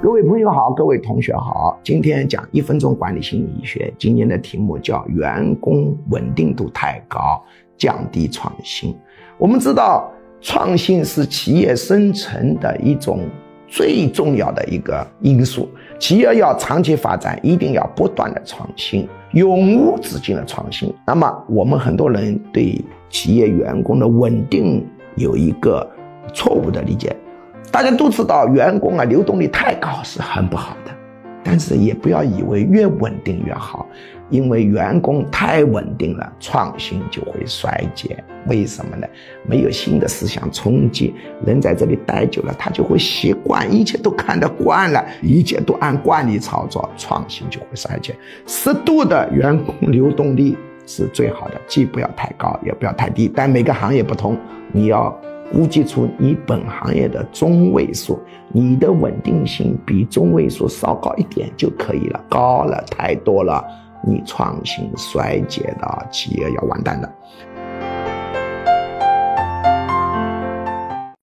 各位朋友好，各位同学好，今天讲一分钟管理心理学，今天的题目叫员工稳定度太高，降低创新。我们知道，创新是企业生存的一种最重要的一个因素。企业要长期发展，一定要不断的创新，永无止境的创新。那么，我们很多人对企业员工的稳定有一个错误的理解。大家都知道，员工啊流动率太高是很不好的，但是也不要以为越稳定越好，因为员工太稳定了，创新就会衰减。为什么呢？没有新的思想冲击，人在这里待久了，他就会习惯，一切都看得惯了，一切都按惯例操作，创新就会衰减。适度的员工流动率是最好的，既不要太高，也不要太低。但每个行业不同，你要。估计出你本行业的中位数，你的稳定性比中位数稍高一点就可以了。高了太多了，你创新衰竭的企业要完蛋的。